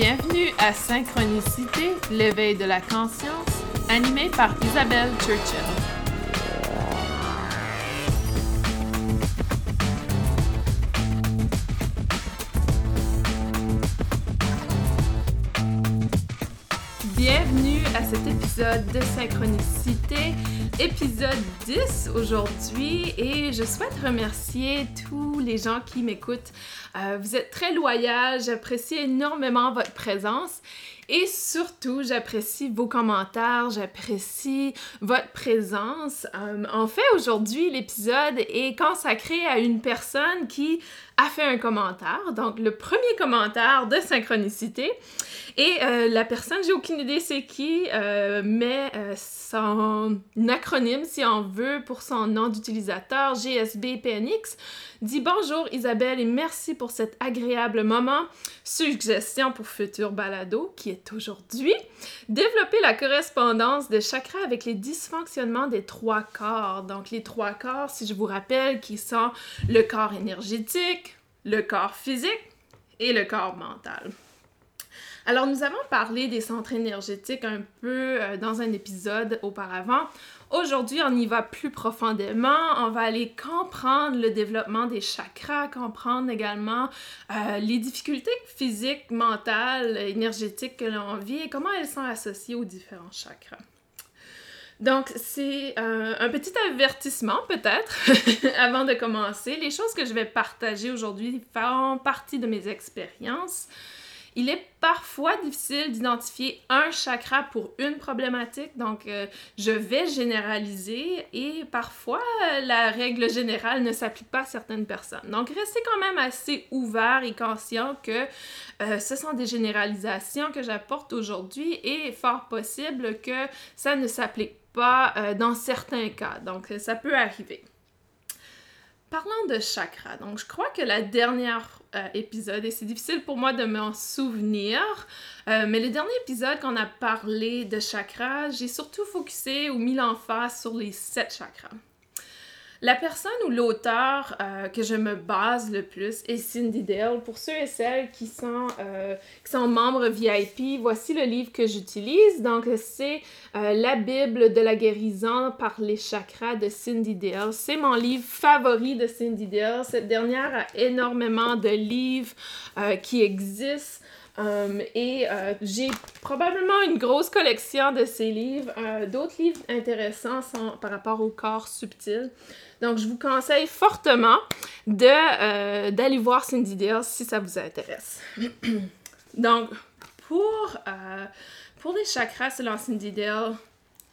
Bienvenue à Synchronicité, l'éveil de la conscience, animé par Isabelle Churchill. Bienvenue à cet épisode de Synchronicité, épisode 10 aujourd'hui, et je souhaite remercier tous les gens qui m'écoutent. Euh, vous êtes très loyaux, j'apprécie énormément votre présence. Et surtout, j'apprécie vos commentaires, j'apprécie votre présence. Euh, en fait, aujourd'hui, l'épisode est consacré à une personne qui a fait un commentaire. Donc, le premier commentaire de synchronicité. Et euh, la personne, j'ai aucune idée c'est qui, euh, mais son acronyme, si on veut, pour son nom d'utilisateur, GSBPNX, dit bonjour Isabelle et merci pour cet agréable moment. Suggestion pour futur balado qui est aujourd'hui développer la correspondance des chakras avec les dysfonctionnements des trois corps. Donc les trois corps, si je vous rappelle, qui sont le corps énergétique, le corps physique et le corps mental. Alors, nous avons parlé des centres énergétiques un peu euh, dans un épisode auparavant. Aujourd'hui, on y va plus profondément. On va aller comprendre le développement des chakras, comprendre également euh, les difficultés physiques, mentales, énergétiques que l'on vit et comment elles sont associées aux différents chakras. Donc, c'est euh, un petit avertissement peut-être avant de commencer. Les choses que je vais partager aujourd'hui font partie de mes expériences. Il est parfois difficile d'identifier un chakra pour une problématique, donc euh, je vais généraliser et parfois la règle générale ne s'applique pas à certaines personnes. Donc restez quand même assez ouvert et conscient que euh, ce sont des généralisations que j'apporte aujourd'hui et fort possible que ça ne s'applique euh, dans certains cas. Donc ça peut arriver. Parlant de chakra, donc je crois que la dernière euh, épisode et c'est difficile pour moi de m'en souvenir. Euh, mais le dernier épisode qu'on a parlé de chakras, j'ai surtout focusé ou mis l'emphase sur les sept chakras. La personne ou l'auteur euh, que je me base le plus est Cindy Dale. Pour ceux et celles qui sont, euh, qui sont membres VIP, voici le livre que j'utilise. Donc, c'est euh, La Bible de la guérison par les chakras de Cindy Dale. C'est mon livre favori de Cindy Dale. Cette dernière a énormément de livres qui existent. et j'ai probablement une grosse collection de ces livres. D'autres livres intéressants sont par rapport au corps subtil. Donc, je vous conseille fortement euh, d'aller voir Cindy Dale si ça vous intéresse. Donc, pour, euh, pour les chakras selon Cindy Dale,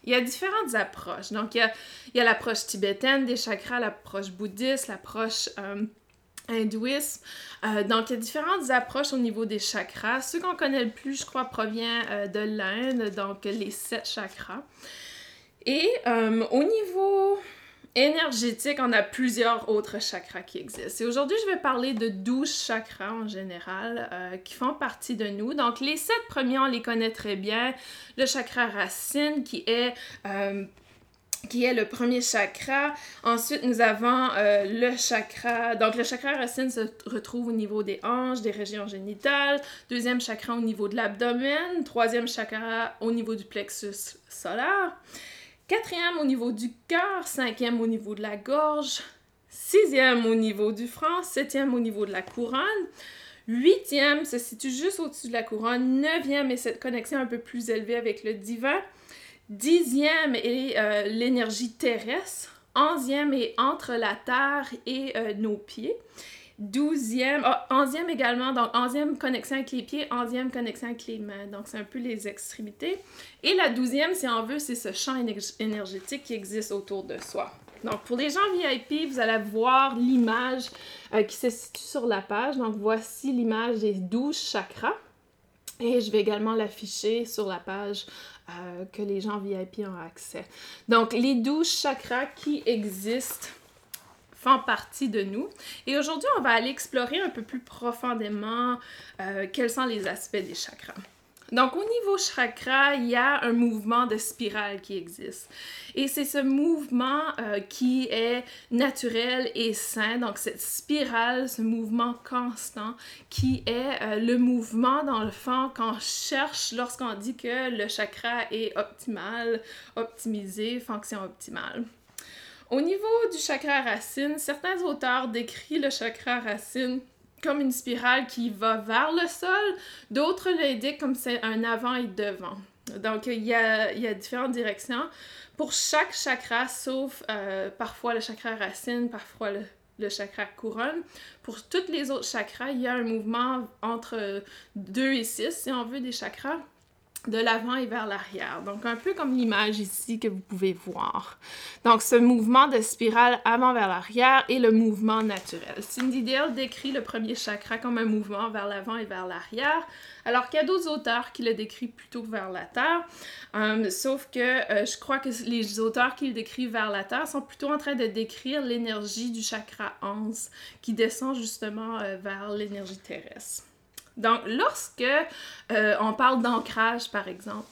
il y a différentes approches. Donc, il y a, l'approche tibétaine des chakras, l'approche bouddhiste, l'approche euh, hindouiste. donc, il y a différentes approches au niveau des chakras. Ceux qu'on connaît le plus, je crois, provient de l'Inde, donc les sept chakras. Et au niveau énergétique, on a plusieurs autres chakras qui existent. Et aujourd'hui, je vais parler de 12 chakras en général euh, qui font partie de nous. Donc, les sept premiers, on les connaît très bien. Le chakra racine qui est... Euh, le premier chakra. Ensuite, nous avons euh, le chakra. Donc, le chakra racine se retrouve au niveau des hanches, des régions génitales. Deuxième chakra au niveau de l'abdomen. Troisième chakra au niveau du plexus solaire. Quatrième au niveau du cœur, cinquième au niveau de la gorge, sixième au niveau du front, septième au niveau de la couronne, huitième se situe juste au-dessus de la couronne, neuvième est cette connexion un peu plus élevée avec le divin, dixième est euh, l'énergie terrestre, onzième est entre la terre et euh, nos pieds. Douzième, ah, onzième également, donc onzième connexion avec les pieds, onzième connexion avec les mains. Donc, c'est un peu les extrémités. Et la douzième, si on veut, c'est ce champ énergétique qui existe autour de soi. Donc, pour les gens VIP, vous allez voir l'image euh, qui se situe sur la page. Donc, voici l'image des douze chakras. Et je vais également l'afficher sur la page euh, que les gens VIP ont accès. Donc, les douze chakras qui existent font partie de nous. Et aujourd'hui, on va aller explorer un peu plus profondément euh, quels sont les aspects des chakras. Donc, au niveau chakra, il y a un mouvement de spirale qui existe. Et c'est ce mouvement euh, qui est naturel et sain. Donc, cette spirale, ce mouvement constant qui est euh, le mouvement, dans le fond, qu'on cherche lorsqu'on dit que le chakra est optimal, optimisé, fonction optimale. Au niveau du chakra racine, certains auteurs décrivent le chakra racine comme une spirale qui va vers le sol, d'autres l'indiquent comme c'est un avant et devant. Donc, il y a, différentes directions pour chaque chakra, sauf euh, parfois le chakra racine, parfois le, le, chakra couronne. Pour tous les autres chakras, il y a un mouvement entre 2 et 6, si on veut, des chakras de l'avant et vers l'arrière. Donc, un peu comme l'image ici que vous pouvez voir. Donc, ce mouvement de spirale avant vers l'arrière est le mouvement naturel. Cindy Dale décrit le premier chakra comme un mouvement vers l'avant et vers l'arrière, alors qu'il y a d'autres auteurs qui le décrivent plutôt vers la terre. Euh, sauf que euh, je crois que les auteurs qui le décrivent vers la terre sont plutôt en train de décrire l'énergie du chakra 11 qui descend justement euh, vers l'énergie terrestre. Donc, lorsque euh, on parle d'ancrage, par exemple,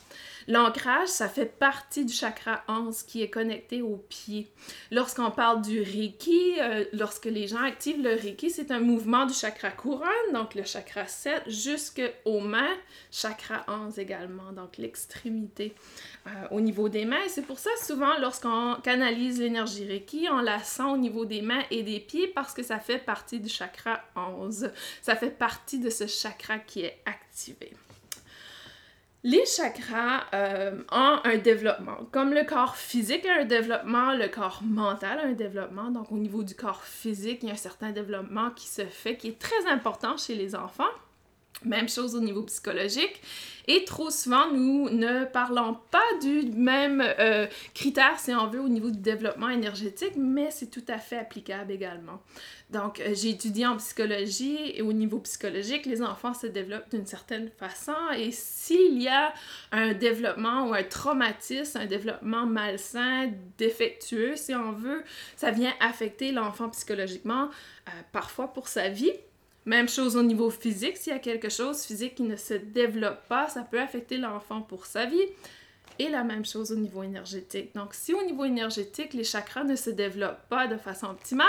L'ancrage, ça fait partie du chakra 11 qui est connecté au pied. Lorsqu'on parle du Reiki, euh, lorsque les gens activent le Reiki, c'est un mouvement du chakra couronne, donc le chakra 7, jusqu'aux mains, chakra 11 également, donc l'extrémité euh, au niveau des mains. C'est pour ça, souvent, lorsqu'on canalise l'énergie Reiki, on la sent au niveau des mains et des pieds parce que ça fait partie du chakra 11. Ça fait partie de ce chakra qui est activé. Les chakras euh, ont un développement. Comme le corps physique a un développement, le corps mental a un développement. Donc au niveau du corps physique, il y a un certain développement qui se fait, qui est très important chez les enfants. Même chose au niveau psychologique. Et trop souvent, nous ne parlons pas du même euh, critère, si on veut, au niveau du développement énergétique, mais c'est tout à fait applicable également. Donc, euh, j'ai étudié en psychologie et au niveau psychologique, les enfants se développent d'une certaine façon et s'il y a un développement ou un traumatisme, un développement malsain, défectueux, si on veut, ça vient affecter l'enfant psychologiquement, euh, parfois pour sa vie même chose au niveau physique, s'il y a quelque chose physique qui ne se développe pas, ça peut affecter l'enfant pour sa vie. Et la même chose au niveau énergétique. Donc, si au niveau énergétique, les chakras ne se développent pas de façon optimale,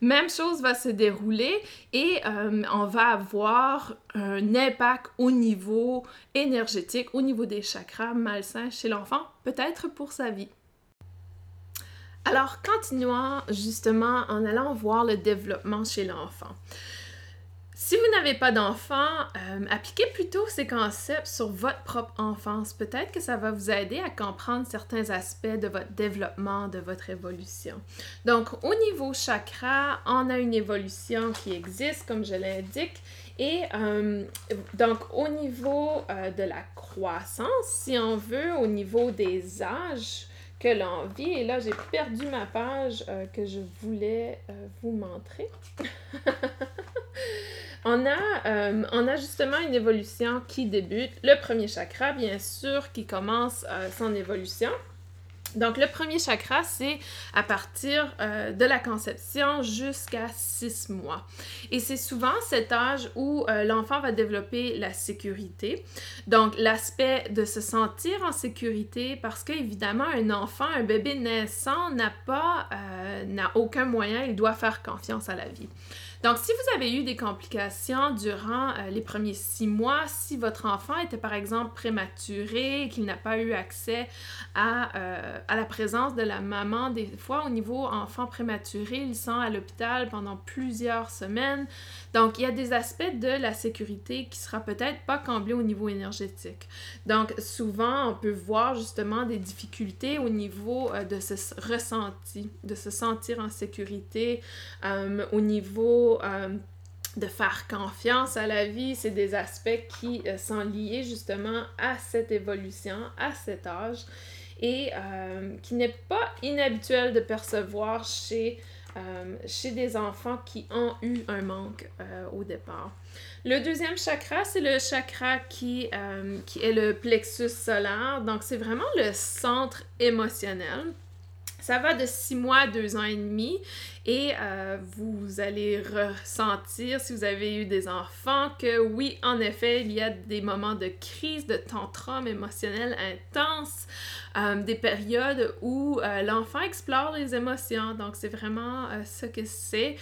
même chose va se dérouler et euh, on va avoir un impact au niveau énergétique, au niveau des chakras malsains chez l'enfant, peut-être pour sa vie. Alors, continuons justement en allant voir le développement chez l'enfant. Si vous n'avez pas d'enfant, euh, appliquez plutôt ces concepts sur votre propre enfance. Peut-être que ça va vous aider à comprendre certains aspects de votre développement, de votre évolution. Donc, au niveau chakra, on a une évolution qui existe, comme je l'indique. Et euh, donc, au niveau euh, de la croissance, si on veut, au niveau des âges, que l'on vit. Et là, j'ai perdu ma page que je voulais vous montrer. On a, euh, on justement une évolution qui débute. Le premier chakra, bien sûr, qui commence euh, son évolution. Donc, le premier chakra, c'est à partir euh, de la conception jusqu'à six mois. Et c'est souvent cet âge où l'enfant va développer la sécurité. Donc, l'aspect de se sentir en sécurité parce qu'évidemment, un enfant, un bébé naissant n'a pas, n'a aucun moyen, il doit faire confiance à la vie. Donc, si vous avez eu des complications durant euh, les premiers six mois, si votre enfant était par exemple prématuré, qu'il n'a pas eu accès à, euh, à, la présence de la maman, des fois au niveau enfant prématuré, ils sont à l'hôpital pendant plusieurs semaines. Donc, il y a des aspects de la sécurité qui sera peut-être pas comblés au niveau énergétique. Donc, souvent, on peut voir justement des difficultés au niveau euh, de ce ressenti, de se sentir en sécurité, au niveau euh, de faire confiance à la vie, c'est des aspects qui euh, sont liés justement à cette évolution, à cet âge, et euh, qui n'est pas inhabituel de percevoir chez, chez des enfants qui ont eu un manque au départ. Le deuxième chakra, c'est le chakra qui, qui est le plexus solaire, donc c'est vraiment le centre émotionnel. Ça va de six mois à deux ans et demi Et euh, vous allez ressentir, si vous avez eu des enfants, que oui, en effet, il y a des moments de crise, de tantrum émotionnel intense, euh, des périodes où euh, l'enfant explore les émotions. Donc, c'est vraiment ce que c'est.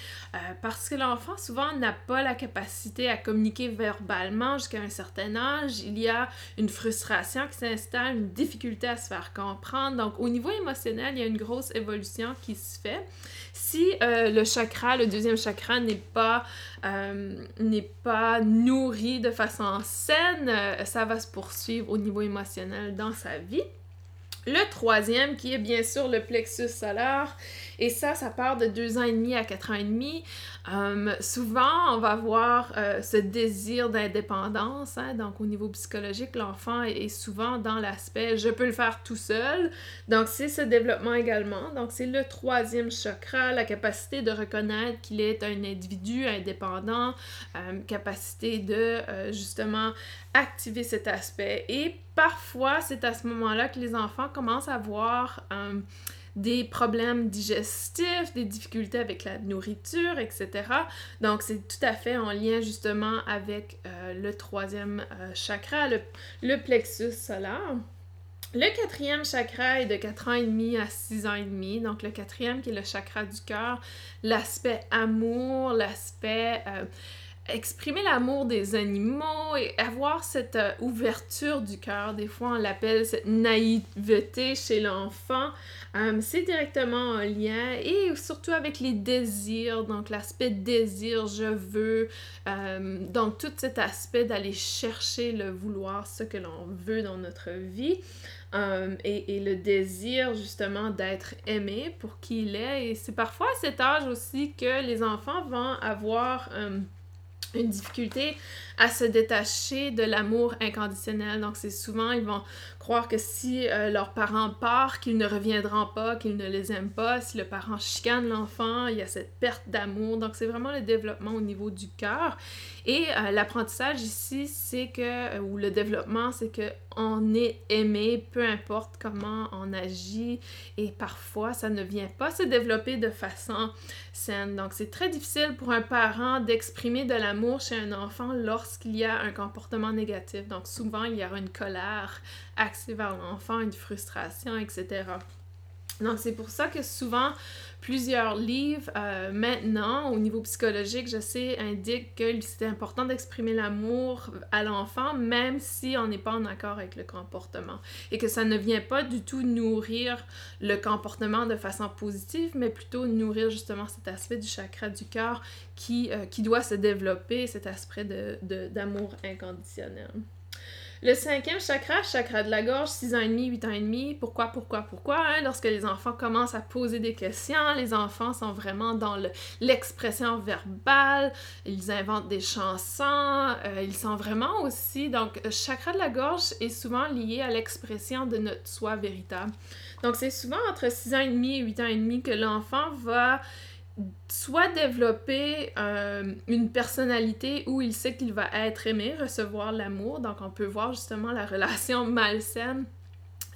parce que l'enfant, souvent, n'a pas la capacité à communiquer verbalement jusqu'à un certain âge. Il y a une frustration qui s'installe, une difficulté à se faire comprendre. Donc, au niveau émotionnel, il y a une grosse évolution qui se fait. Si euh, le chakra, le deuxième chakra, n'est pas, euh, n'est pas nourri de façon saine, euh, ça va se poursuivre au niveau émotionnel dans sa vie. Le troisième, qui est bien sûr le plexus solaire, et ça, ça part de deux ans et demi à quatre ans et demi. Euh, souvent, on va avoir euh, ce désir d'indépendance. Hein, donc, au niveau psychologique, l'enfant est, souvent dans l'aspect je peux le faire tout seul. Donc, c'est ce développement également. Donc, c'est le troisième chakra, la capacité de reconnaître qu'il est un individu indépendant, euh, capacité de justement activer cet aspect. Et parfois, c'est à ce moment-là que les enfants commencent à voir des problèmes digestifs, des difficultés avec la nourriture, etc. Donc, c'est tout à fait en lien justement avec euh, le troisième euh, chakra, le, plexus solaire. Le quatrième chakra est de 4 ans et demi à 6 ans et demi. Donc, le quatrième qui est le chakra du cœur, l'aspect amour, l'aspect... Euh, exprimer l'amour des animaux et avoir cette ouverture du cœur. Des fois, on l'appelle cette naïveté chez l'enfant. Euh, c'est directement un lien et surtout avec les désirs, donc l'aspect désir, je veux, euh, donc tout cet aspect d'aller chercher le vouloir, ce que l'on veut dans notre vie. Euh, et, et, le désir justement d'être aimé pour qui il est. Et c'est parfois à cet âge aussi que les enfants vont avoir une difficulté à se détacher de l'amour inconditionnel. Donc, c'est souvent, ils vont croire que si euh, leurs parents partent, qu'ils ne reviendront pas, qu'ils ne les aiment pas. Si le parent chicane l'enfant, il y a cette perte d'amour. Donc, c'est vraiment le développement au niveau du cœur. Et euh, l'apprentissage ici, c'est que, euh, ou le développement, c'est que on est aimé, peu importe comment on agit, et parfois ça ne vient pas se développer de façon saine. Donc c'est très difficile pour un parent d'exprimer de l'amour chez un enfant lorsqu'il y a un comportement négatif. Donc souvent il y aura une colère vers l'enfant, une frustration, etc. Donc c'est pour ça que souvent plusieurs livres euh, maintenant au niveau psychologique, je sais, indiquent que c'est important d'exprimer l'amour à l'enfant même si on n'est pas en accord avec le comportement et que ça ne vient pas du tout nourrir le comportement de façon positive, mais plutôt nourrir justement cet aspect du chakra du cœur qui, euh, qui doit se développer, cet aspect d'amour de, inconditionnel. Le cinquième chakra, chakra de la gorge, 6 ans et demi, 8 ans et demi. Pourquoi, pourquoi, pourquoi? Hein? Lorsque les enfants commencent à poser des questions, les enfants sont vraiment dans l'expression verbale, ils inventent des chansons, euh, ils sont vraiment aussi... Donc, chakra de la gorge est souvent lié à l'expression de notre soi véritable. Donc, c'est souvent entre 6 ans et demi et 8 ans et demi que l'enfant va soit développer euh, une personnalité où il sait qu'il va être aimé, recevoir l'amour. Donc, on peut voir justement la relation malsaine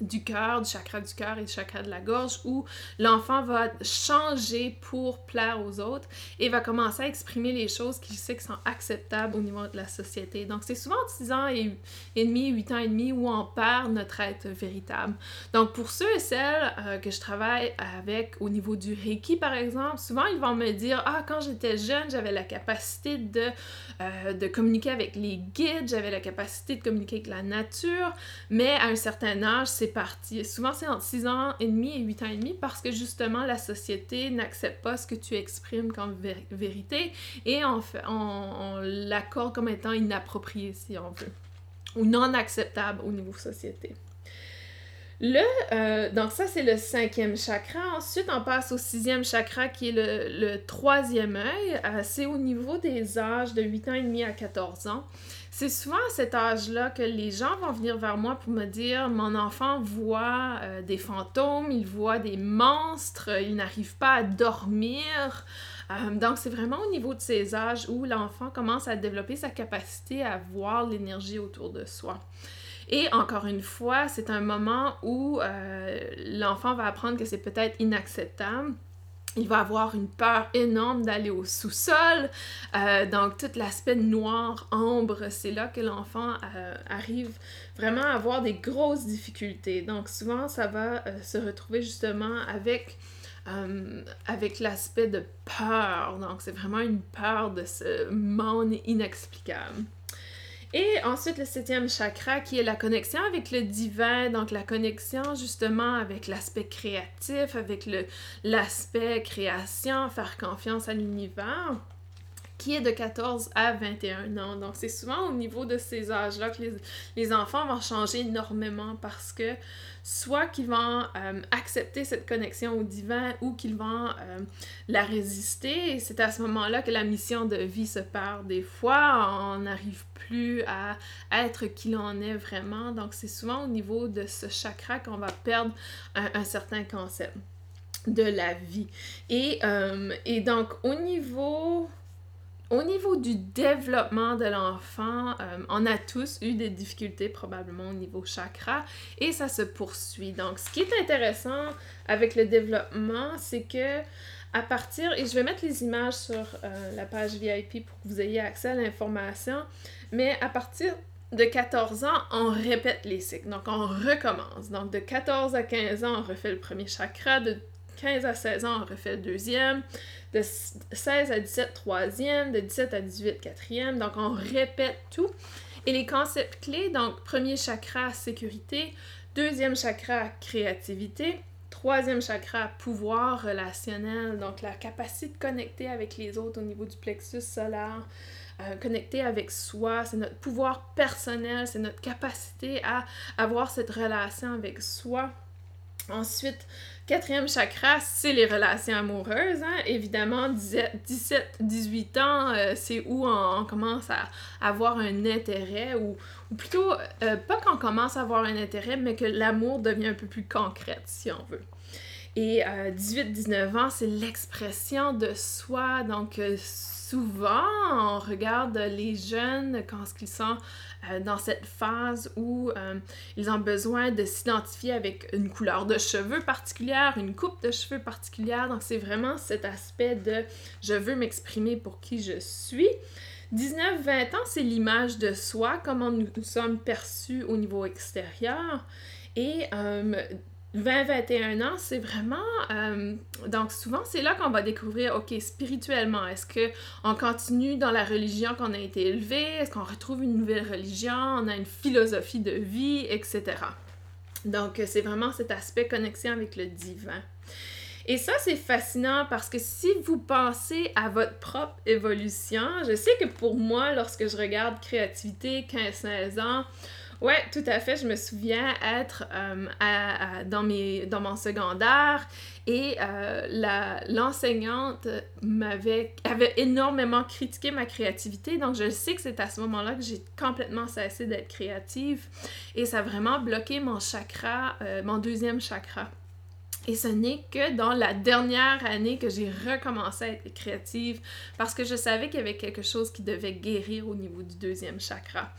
du cœur, du chakra du cœur et du chakra de la gorge, où l'enfant va changer pour plaire aux autres et va commencer à exprimer les choses qu'il sait qui sont acceptables au niveau de la société. Donc, c'est souvent 6 ans et, demi, 8 ans et demi où on perd notre être véritable. Donc, pour ceux et celles euh, que je travaille avec au niveau du Reiki, par exemple, souvent ils vont me dire Ah, quand j'étais jeune, j'avais la capacité de, euh, de communiquer avec les guides, j'avais la capacité de communiquer avec la nature, mais à un certain âge, c'est parti. Souvent, c'est entre 6 ans et demi et 8 ans et demi parce que justement, la société n'accepte pas ce que tu exprimes comme vérité et on, on, l'accorde comme étant inapproprié, si on veut, ou non acceptable au niveau société. Le, euh, donc ça, c'est le cinquième chakra. Ensuite, on passe au sixième chakra qui est le, le troisième œil. Euh, c'est au niveau des âges de 8 ans et demi à 14 ans. C'est souvent à cet âge-là que les gens vont venir vers moi pour me dire mon enfant voit euh, des fantômes, il voit des monstres, il n'arrive pas à dormir. Euh, donc, c'est vraiment au niveau de ces âges où l'enfant commence à développer sa capacité à voir l'énergie autour de soi. Et encore une fois, c'est un moment où euh, l'enfant va apprendre que c'est peut-être inacceptable il va avoir une peur énorme d'aller au sous-sol. Euh, donc, tout l'aspect noir, ambre, c'est là que l'enfant euh, arrive vraiment à avoir des grosses difficultés. Donc, souvent, ça va euh, se retrouver justement avec, avec l'aspect de peur. Donc, c'est vraiment une peur de ce monde inexplicable. Et ensuite, le septième chakra qui est la connexion avec le divin, donc la connexion justement avec l'aspect créatif, avec l'aspect création, faire confiance à l'univers qui est de 14 à 21 ans. Donc, c'est souvent au niveau de ces âges-là que les, enfants vont changer énormément parce que soit qu'ils vont euh, accepter cette connexion au divin ou qu'ils vont euh, la résister. C'est à ce moment-là que la mission de vie se perd. Des fois, on n'arrive plus à être qui l'on est vraiment. Donc, c'est souvent au niveau de ce chakra qu'on va perdre un, certain concept de la vie. Et, euh, et donc, au niveau au niveau du développement de l'enfant, euh, on a tous eu des difficultés probablement au niveau chakra et ça se poursuit. Donc, ce qui est intéressant avec le développement, c'est que à partir, et je vais mettre les images sur euh, la page VIP pour que vous ayez accès à l'information, mais à partir de 14 ans, on répète les cycles. Donc, on recommence. Donc, de 14 à 15 ans, on refait le premier chakra. De 15 à 16 ans, on refait le deuxième de 16 à 17, troisième, de 17 à 18, quatrième. Donc, on répète tout. Et les concepts clés, donc, premier chakra, sécurité, deuxième chakra, créativité, troisième chakra, pouvoir relationnel, donc la capacité de connecter avec les autres au niveau du plexus solaire. Euh, connecter avec soi, c'est notre pouvoir personnel, c'est notre capacité à avoir cette relation avec soi. Ensuite, Quatrième chakra, c'est les relations amoureuses. Hein. Évidemment, 17-18 ans, euh, c'est où on, commence à avoir un intérêt, ou, plutôt, euh, pas qu'on commence à avoir un intérêt, mais que l'amour devient un peu plus concret, si on veut. Et 18-19 euh, ans, c'est l'expression de soi. Donc, souvent, on regarde les jeunes quand ils sont euh, dans cette phase où euh, ils ont besoin de s'identifier avec une couleur de cheveux particulière, une coupe de cheveux particulière. Donc, c'est vraiment cet aspect de je veux m'exprimer pour qui je suis. 19-20 ans, c'est l'image de soi, comment nous, sommes perçus au niveau extérieur. Et euh, 20-21 ans, c'est vraiment... Euh, donc souvent, c'est là qu'on va découvrir, OK, spirituellement, est-ce qu'on continue dans la religion qu'on a été élevé? Est-ce qu'on retrouve une nouvelle religion? On a une philosophie de vie, etc. Donc c'est vraiment cet aspect connexion avec le divin. Et ça, c'est fascinant parce que si vous pensez à votre propre évolution, je sais que pour moi, lorsque je regarde créativité 15-16 ans, Ouais, tout à fait. Je me souviens être euh, dans, mes, dans mon secondaire et euh, l'enseignante m'avait avait énormément critiqué ma créativité. Donc, je sais que c'est à ce moment-là que j'ai complètement cessé d'être créative et ça a vraiment bloqué mon chakra, euh, mon deuxième chakra. Et ce n'est que dans la dernière année que j'ai recommencé à être créative parce que je savais qu'il y avait quelque chose qui devait guérir au niveau du deuxième chakra.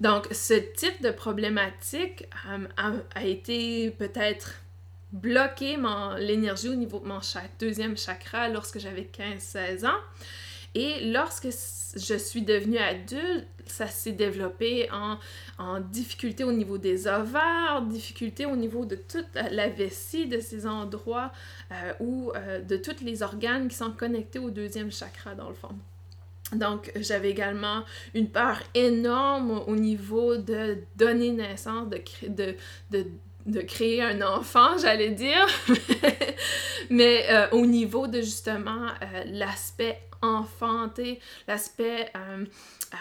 Donc, ce type de problématique euh, a, été peut-être bloqué l'énergie au niveau de mon deuxième chakra lorsque j'avais 15-16 ans. Et lorsque je suis devenue adulte, ça s'est développé en, difficulté au niveau des ovaires, difficulté au niveau de toute la vessie, de ces endroits euh, ou euh, de tous les organes qui sont connectés au deuxième chakra dans le fond. Donc, j'avais également une peur énorme au niveau de donner naissance, de, de, de de créer un enfant, j'allais dire, mais euh, au niveau de justement l'aspect enfanté, l'aspect euh,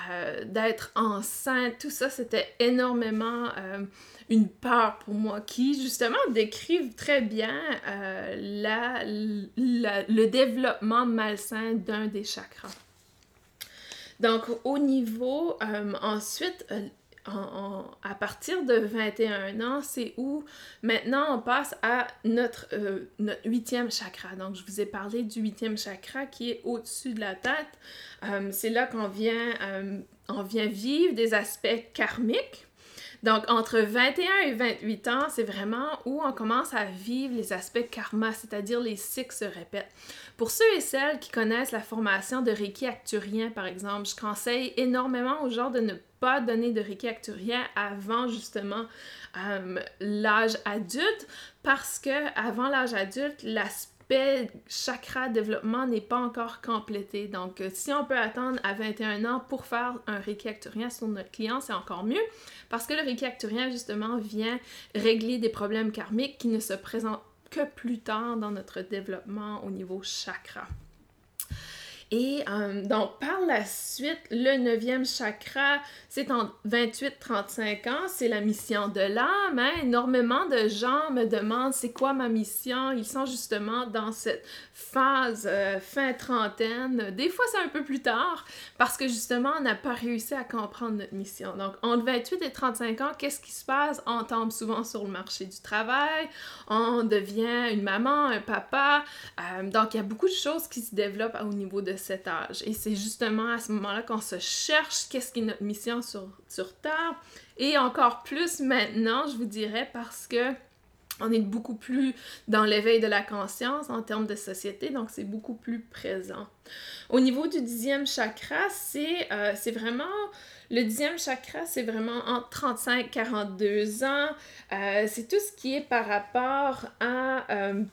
euh, d'être enceinte, tout ça, c'était énormément euh, une peur pour moi qui, justement, décrivent très bien la, le développement malsain d'un des chakras. Donc, au niveau, ensuite, à partir de 21 ans, c'est où maintenant on passe à notre, euh, notre huitième chakra. Donc, je vous ai parlé du huitième chakra qui est au-dessus de la tête. Euh, c'est là qu'on vient, euh, vient vivre des aspects karmiques. Donc, entre 21 et 28 ans, c'est vraiment où on commence à vivre les aspects karma, c'est-à-dire les cycles se répètent. Pour ceux et celles qui connaissent la formation de Reiki acturien, par exemple, je conseille énormément aux gens de ne pas donner de Reiki acturien avant justement euh, l'âge adulte parce que avant l'âge adulte, l'aspect chakra développement n'est pas encore complété. Donc, euh, si on peut attendre à 21 ans pour faire un Reiki Acturien sur notre client, c'est encore mieux parce que le Reiki Acturien, justement, vient régler des problèmes karmiques qui ne se présentent que plus tard dans notre développement au niveau chakra. Et euh, donc, par la suite, le neuvième chakra, c'est en 28-35 ans, c'est la mission de l'âme. Hein. Énormément de gens me demandent c'est quoi ma mission? Ils sont justement dans cette phase euh, fin trentaine. Des fois, c'est un peu plus tard parce que justement, on n'a pas réussi à comprendre notre mission. Donc, entre 28 et 35 ans, qu'est-ce qui se passe? On tombe souvent sur le marché du travail, on devient une maman, un papa. Euh, donc, il y a beaucoup de choses qui se développent au niveau de cet âge. Et c'est justement à ce moment-là qu'on se cherche qu'est-ce qui est notre mission sur, sur Terre. Et encore plus maintenant, je vous dirais, parce que on est beaucoup plus dans l'éveil de la conscience en termes de société, donc c'est beaucoup plus présent. Au niveau du dixième chakra, c'est euh, vraiment... Le dixième chakra, c'est vraiment entre 35 42 ans. Euh, c'est tout ce qui est par rapport à... Euh,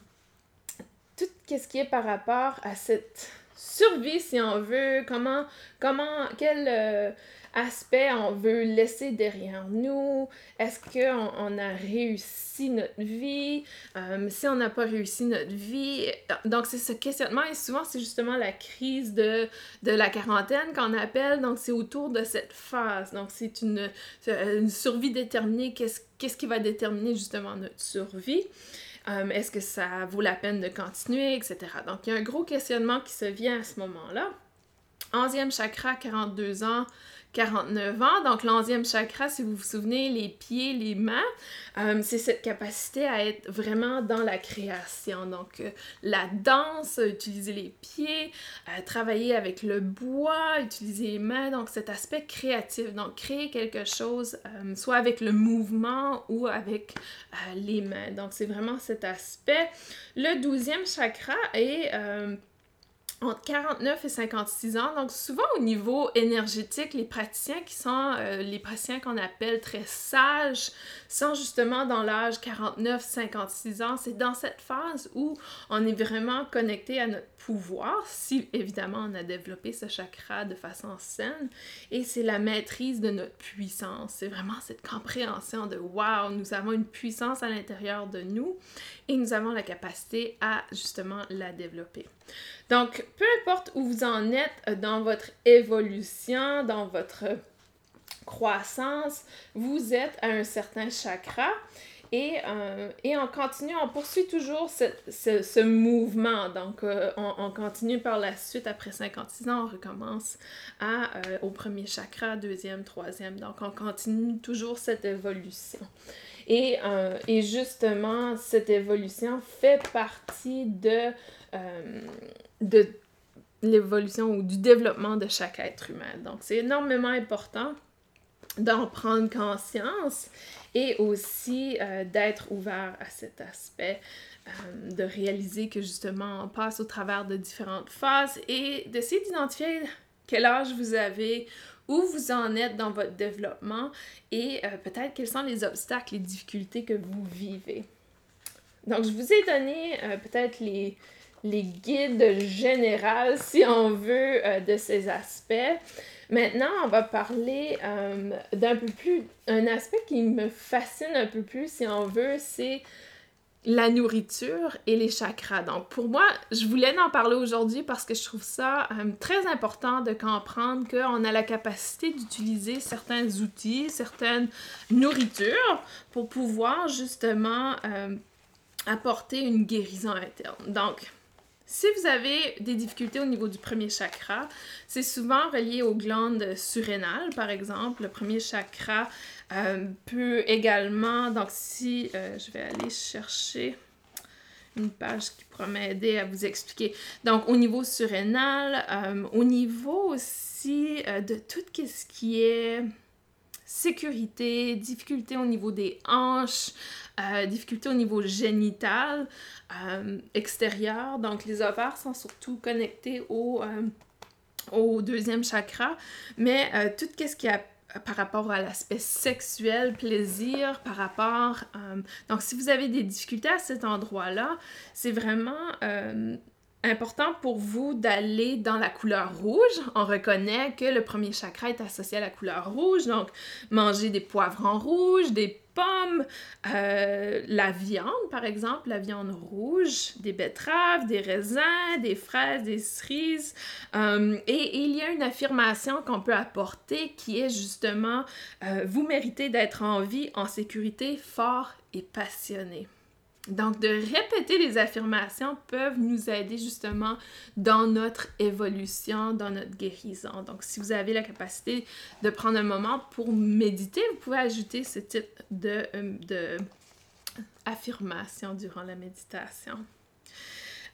tout ce qui est par rapport à cette survie, si on veut, comment, comment, quel euh, aspect on veut laisser derrière nous, est-ce qu'on on a réussi notre vie, euh, si on n'a pas réussi notre vie. Donc, c'est ce questionnement, et souvent, c'est justement la crise de, de la quarantaine qu'on appelle, donc c'est autour de cette phase. Donc, c'est une, une survie déterminée, qu'est-ce qu'est-ce qui va déterminer justement notre survie? Euh, est-ce que ça vaut la peine de continuer, etc. Donc, il y a un gros questionnement qui se vient à ce moment-là. Onzième chakra, 42 ans, 49 ans. Donc, l'onzième chakra, si vous vous souvenez, les pieds, les mains, euh, c'est cette capacité à être vraiment dans la création. Donc, euh, la danse, utiliser les pieds, euh, travailler avec le bois, utiliser les mains. Donc, cet aspect créatif. Donc, créer quelque chose, soit avec le mouvement ou avec les mains. Donc, c'est vraiment cet aspect. Le douzième chakra est entre 49 et 56 ans. Donc souvent au niveau énergétique, les praticiens qui sont euh, les praticiens qu'on appelle très sages sont justement dans l'âge 49-56 ans. C'est dans cette phase où on est vraiment connecté à notre pouvoir, si évidemment on a développé ce chakra de façon saine. Et c'est la maîtrise de notre puissance. C'est vraiment cette compréhension de wow, nous avons une puissance à l'intérieur de nous et nous avons la capacité à justement la développer. Donc, peu importe où vous en êtes dans votre évolution, dans votre croissance, vous êtes à un certain chakra. Et, euh, et on continue, on poursuit toujours ce, ce, mouvement. Donc, euh, on, continue par la suite, après 56 ans, on recommence à, euh, au premier chakra, deuxième, troisième. Donc, on continue toujours cette évolution. Et, et justement, cette évolution fait partie de euh, de l'évolution ou du développement de chaque être humain. Donc, c'est énormément important d'en prendre conscience et aussi euh, d'être ouvert à cet aspect, euh, de réaliser que justement on passe au travers de différentes phases et d'essayer d'identifier quel âge vous avez, où vous en êtes dans votre développement et peut-être quels sont les obstacles, les difficultés que vous vivez. Donc, je vous ai donné peut-être les, les guides généraux, si on veut, euh, de ces aspects. Maintenant, on va parler euh, d'un peu plus, un aspect qui me fascine un peu plus, si on veut, c'est la nourriture et les chakras. Donc, pour moi, je voulais en parler aujourd'hui parce que je trouve ça euh, très important de comprendre qu'on a la capacité d'utiliser certains outils, certaines nourritures pour pouvoir justement apporter une guérison interne. Donc, si vous avez des difficultés au niveau du premier chakra, c'est souvent relié aux glandes surrénales, par exemple. Le premier chakra euh, peut également, donc si euh, je vais aller chercher une page qui pourra m'aider à vous expliquer. Donc au niveau surrénal, euh, au niveau aussi de tout ce qui est sécurité, difficulté au niveau des hanches, difficulté au niveau génital extérieur. Donc, les ovaires sont surtout connectés au, au deuxième chakra, mais tout ce qui a par rapport à l'aspect sexuel, plaisir, par rapport... donc, si vous avez des difficultés à cet endroit-là, c'est vraiment important pour vous d'aller dans la couleur rouge. On reconnaît que le premier chakra est associé à la couleur rouge, donc manger des poivrons rouges, des pommes, euh, la viande par exemple, la viande rouge, des betteraves, des raisins, des fraises, des cerises. Euh, et, il y a une affirmation qu'on peut apporter qui est justement euh, vous méritez d'être en vie, en sécurité, fort et passionné. Donc, de répéter les affirmations peuvent nous aider justement dans notre évolution, dans notre guérison. Donc, si vous avez la capacité de prendre un moment pour méditer, vous pouvez ajouter ce type de, euh, de affirmation durant la méditation.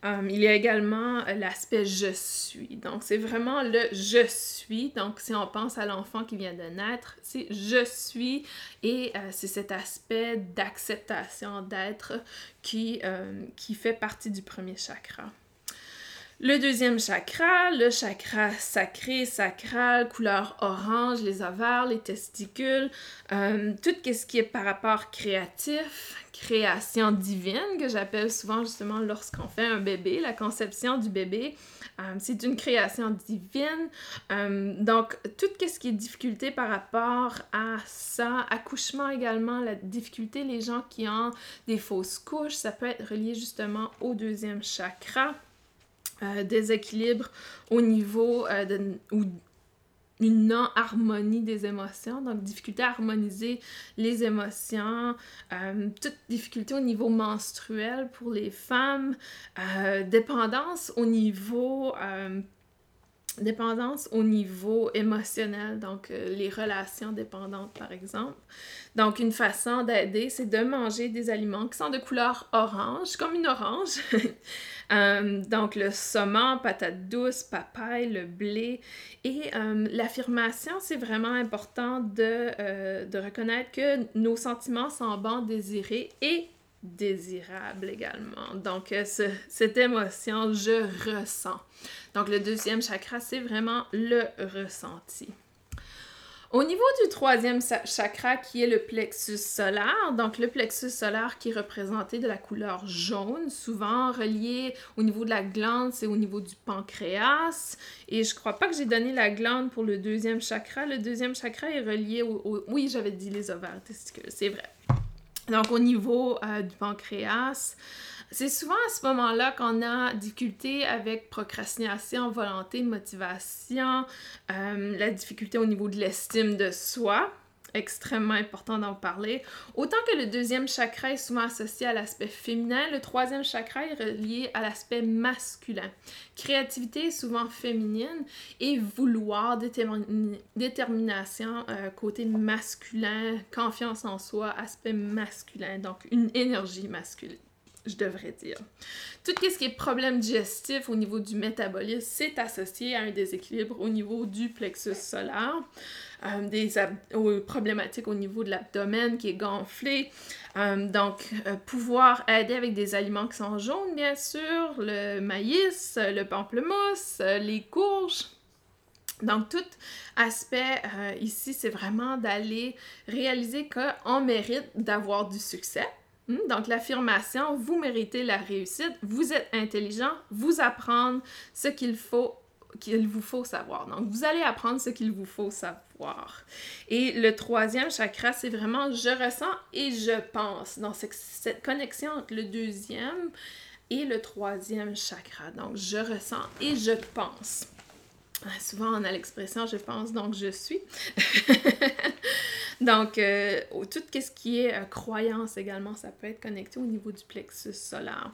Um, il y a également euh, l'aspect je suis. Donc, c'est vraiment le je suis. Donc, si on pense à l'enfant qui vient de naître, c'est je suis et euh, c'est cet aspect d'acceptation d'être qui, euh, qui fait partie du premier chakra. Le deuxième chakra, le chakra sacré, sacral, couleur orange, les ovaires, les testicules, tout ce qui est par rapport créatif, création divine que j'appelle souvent justement lorsqu'on fait un bébé, la conception du bébé. Euh, c'est une création divine. Euh, donc, tout ce qui est difficulté par rapport à ça, accouchement également, la difficulté, les gens qui ont des fausses couches, ça peut être relié justement au deuxième chakra. Euh, déséquilibre au niveau de, ou une non-harmonie des émotions, donc difficulté à harmoniser les émotions, euh, toute difficulté au niveau menstruel pour les femmes, euh, dépendance au niveau euh, dépendance au niveau émotionnel, donc les relations dépendantes par exemple. Donc une façon d'aider, c'est de manger des aliments qui sont de couleur orange, comme une orange. Euh, donc le saumon, patate douce, papaye, le blé. Et euh, l'affirmation, c'est vraiment important de, euh, de, reconnaître que nos sentiments sont bons, désirés et désirables également. Donc cette émotion, je ressens. Donc le deuxième chakra, c'est vraiment le ressenti. Au niveau du troisième chakra qui est le plexus solaire, donc le plexus solaire qui est représenté de la couleur jaune, souvent relié au niveau de la glande, c'est au niveau du pancréas. Et je crois pas que j'ai donné la glande pour le deuxième chakra. Le deuxième chakra est relié au... Oui, j'avais dit les ovaires testicules, c'est vrai. Donc au niveau euh, du pancréas, c'est souvent à ce moment-là qu'on a difficulté avec procrastination, volonté, motivation, euh, la difficulté au niveau de l'estime de soi extrêmement important d'en parler. Autant que le deuxième chakra est souvent associé à l'aspect féminin, le troisième chakra est relié à l'aspect masculin. Créativité est souvent féminine et vouloir, détermination, euh, côté masculin, confiance en soi, aspect masculin, donc une énergie masculine je devrais dire. Tout ce qui est problème digestif au niveau du métabolisme, c'est associé à un déséquilibre au niveau du plexus solaire. Euh, des problématiques au niveau de l'abdomen qui est gonflé. Euh, donc, euh, pouvoir aider avec des aliments qui sont jaunes, bien sûr, le maïs, le pamplemousse, les courges. Donc, tout aspect ici, c'est vraiment d'aller réaliser qu'on mérite d'avoir du succès? Donc, l'affirmation, vous méritez la réussite, vous êtes intelligent, vous apprendre ce qu'il faut qu'il vous faut savoir. Donc, vous allez apprendre ce qu'il vous faut savoir. Et le troisième chakra, c'est vraiment je ressens et je pense. Donc, cette connexion entre le deuxième et le troisième chakra. Donc, je ressens et je pense. Souvent, on a l'expression je pense, donc je suis. donc, euh, tout ce qui est euh, croyance également, ça peut être connecté au niveau du plexus solaire.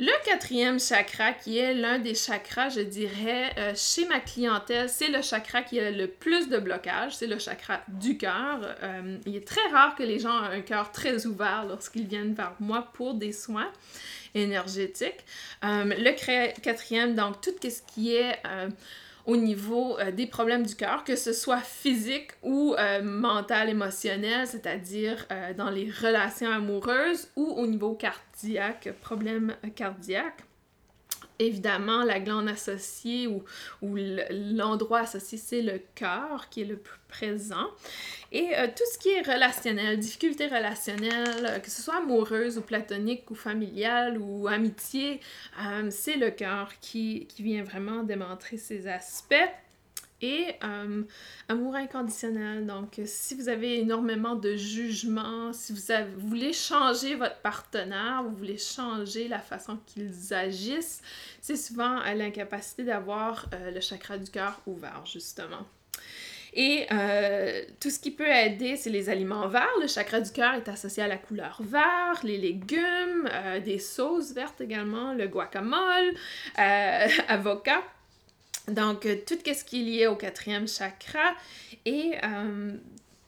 Le quatrième chakra, qui est l'un des chakras, je dirais, euh, chez ma clientèle, c'est le chakra qui a le plus de blocage, c'est le chakra du cœur. il est très rare que les gens aient un cœur très ouvert lorsqu'ils viennent vers moi pour des soins énergétiques. le quatrième, donc tout ce qui est au niveau euh, des problèmes du cœur, que ce soit physique ou euh, mental, émotionnel, c'est-à-dire euh, dans les relations amoureuses ou au niveau cardiaque, problèmes cardiaques évidemment, la glande associée ou, l'endroit associé, c'est le cœur qui est le plus présent. Et euh, tout ce qui est relationnel, difficultés relationnelles, euh, que ce soit amoureuse ou platonique ou familiale ou amitié, euh, c'est le cœur qui, qui vient vraiment démontrer ces aspects et euh, amour inconditionnel. Donc, si vous avez énormément de jugements, si vous, voulez changer votre partenaire, vous voulez changer la façon qu'ils agissent, c'est souvent l'incapacité d'avoir euh, le chakra du cœur ouvert, justement. Et euh, tout ce qui peut aider, c'est les aliments verts. Le chakra du cœur est associé à la couleur vert, les légumes, des sauces vertes également, le guacamole, avocat. Donc, euh, tout ce qui est lié au quatrième chakra. Et euh,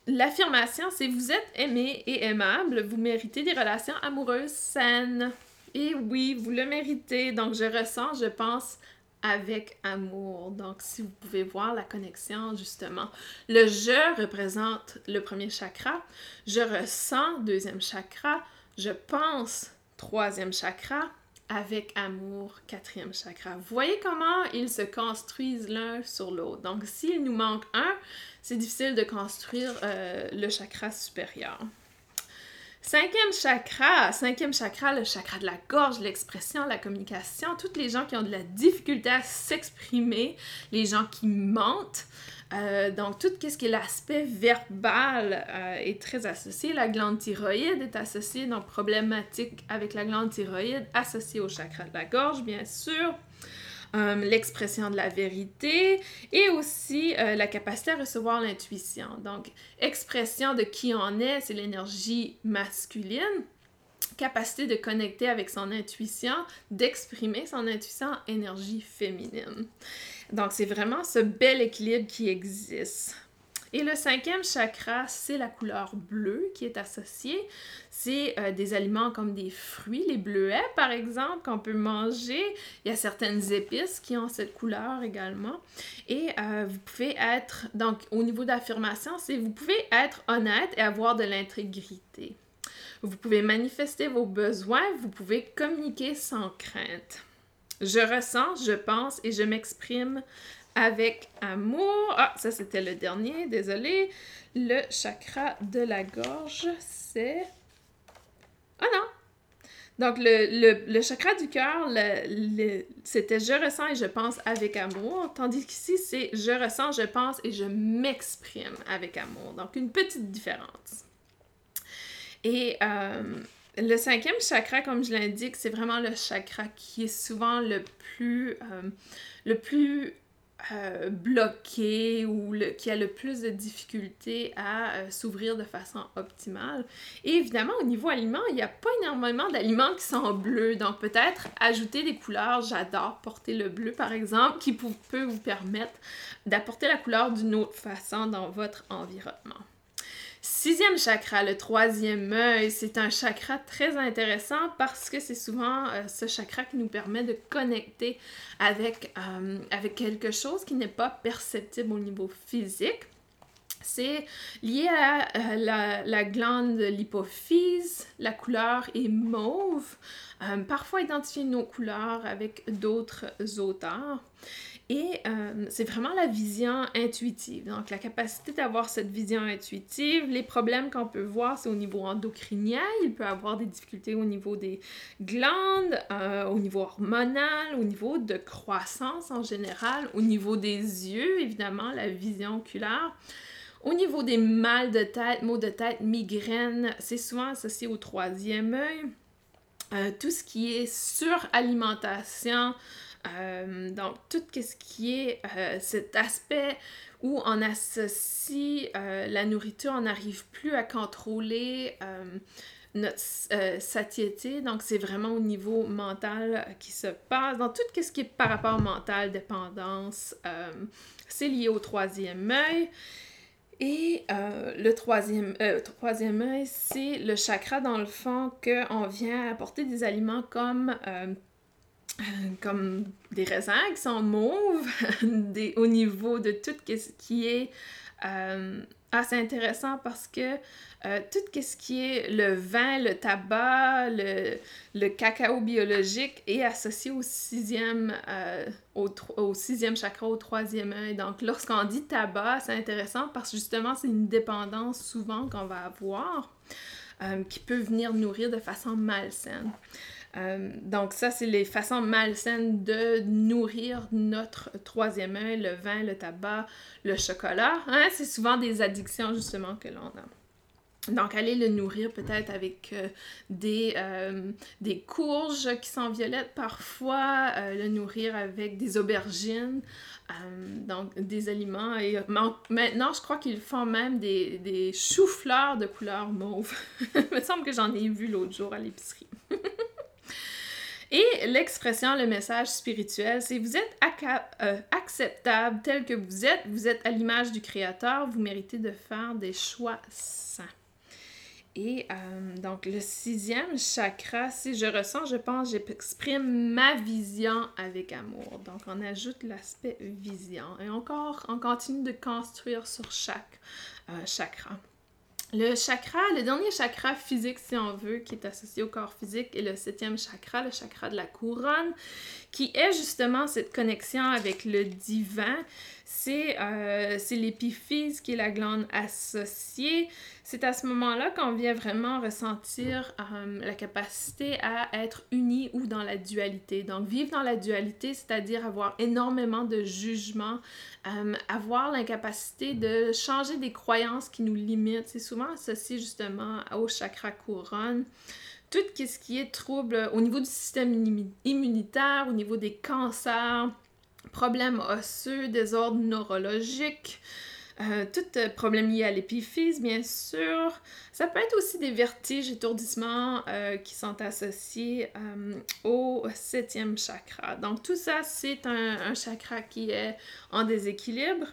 l'affirmation, c'est vous êtes aimé et aimable, vous méritez des relations amoureuses saines. Et oui, vous le méritez. Donc, je ressens, je pense avec amour. Donc, si vous pouvez voir la connexion, justement. Le je représente le premier chakra. Je ressens, deuxième chakra. Je pense, troisième chakra avec amour, quatrième chakra. Vous voyez comment ils se construisent l'un sur l'autre. Donc, s'il nous manque un, c'est difficile de construire euh, le chakra supérieur. Cinquième chakra, cinquième chakra, le chakra de la gorge, l'expression, la communication, toutes les gens qui ont de la difficulté à s'exprimer, les gens qui mentent, euh, donc, tout ce qui est l'aspect verbal euh, est très associé. La glande thyroïde est associée, donc problématique avec la glande thyroïde associée au chakra de la gorge, bien sûr. Euh, l'expression de la vérité et aussi la capacité à recevoir l'intuition. Donc, expression de qui on est, c'est l'énergie masculine capacité de connecter avec son intuition, d'exprimer son intuition énergie féminine. Donc, c'est vraiment ce bel équilibre qui existe. Et le cinquième chakra, c'est la couleur bleue qui est associée. C'est euh, des aliments comme des fruits, les bleuets par exemple, qu'on peut manger. Il y a certaines épices qui ont cette couleur également. Et euh, vous pouvez être, donc au niveau d'affirmation, c'est vous pouvez être honnête et avoir de l'intégrité. Vous pouvez manifester vos besoins, vous pouvez communiquer sans crainte. Je ressens, je pense et je m'exprime avec amour. Ah, ça c'était le dernier, désolé. Le chakra de la gorge, c'est... Ah non! Donc, le, chakra du cœur, c'était je ressens et je pense avec amour, tandis qu'ici, c'est je ressens, je pense et je m'exprime avec amour. Donc, une petite différence. Et euh, le cinquième chakra, comme je l'indique, c'est vraiment le chakra qui est souvent le plus, euh, euh, bloqué ou qui a le plus de difficultés à s'ouvrir de façon optimale. Et évidemment, au niveau aliment, il n'y a pas énormément d'aliments qui sont bleus. Donc peut-être ajouter des couleurs. J'adore porter le bleu, par exemple, qui peut vous permettre d'apporter la couleur d'une autre façon dans votre environnement. Sixième chakra, le troisième œil, c'est un chakra très intéressant parce que c'est souvent euh, ce chakra qui nous permet de connecter avec, euh, avec quelque chose qui n'est pas perceptible au niveau physique. C'est lié à euh, la, la, glande de l'hypophyse, la couleur est mauve. parfois identifier nos couleurs avec d'autres auteurs. Et euh, c'est vraiment la vision intuitive. Donc, la capacité d'avoir cette vision intuitive. Les problèmes qu'on peut voir, c'est au niveau endocrinien. Il peut avoir des difficultés au niveau des glandes, euh, au niveau hormonal, au niveau de croissance en général, au niveau des yeux, évidemment, la vision oculaire. Au niveau des mal de tête, maux de tête, migraines, c'est souvent associé au troisième œil. Euh, tout ce qui est suralimentation, euh, donc, tout ce qui est euh, cet aspect où on associe euh, la nourriture, on n'arrive plus à contrôler notre satiété. Donc, c'est vraiment au niveau mental qui se passe. Dans tout ce qui est par rapport mental, dépendance, c'est lié au troisième œil. Et le troisième, troisième œil, c'est le chakra dans le fond qu'on vient apporter des aliments comme comme des raisins qui sont mauves, au niveau de tout ce qui est assez intéressant parce que euh, tout ce qui est le vin, le tabac, le, cacao biologique est associé au sixième, euh, au, sixième chakra, au troisième œil. Donc, lorsqu'on dit tabac, c'est intéressant parce que justement, c'est une dépendance souvent qu'on va avoir euh, qui peut venir nourrir de façon malsaine. Donc ça, c'est les façons malsaines de nourrir notre troisième œil, le vin, le tabac, le chocolat. Hein? C'est souvent des addictions justement que l'on a. Donc, allez le nourrir peut-être avec euh, des, euh, des courges qui sont violettes parfois, euh, le nourrir avec des aubergines, donc des aliments. Et maintenant, je crois qu'ils font même des, des choux-fleurs de couleur mauve. Il me semble que j'en ai vu l'autre jour à l'épicerie. Et l'expression, le message spirituel, c'est vous êtes acceptable tel que vous êtes, vous êtes à l'image du Créateur, vous méritez de faire des choix sains. Et euh, donc, le sixième chakra, si je ressens, je pense, j'exprime ma vision avec amour. Donc, on ajoute l'aspect vision. Et encore, on continue de construire sur chaque euh, chakra. Le chakra, le dernier chakra physique, si on veut, qui est associé au corps physique, est le septième chakra, le chakra de la couronne, qui est justement cette connexion avec le divin. C'est euh, l'épiphyse qui est la glande associée c'est à ce moment-là qu'on vient vraiment ressentir euh, la capacité à être uni ou dans la dualité. Donc, vivre dans la dualité, c'est-à-dire avoir énormément de jugement, euh, avoir l'incapacité de changer des croyances qui nous limitent. C'est souvent associé justement au chakra couronne tout ce qui est trouble au niveau du système immunitaire, au niveau des cancers, problèmes osseux, désordres neurologiques, euh, tout euh, problème lié à l'épiphyse, bien sûr. Ça peut être aussi des vertiges, étourdissements euh, qui sont associés au septième chakra. Donc tout ça, c'est un, chakra qui est en déséquilibre.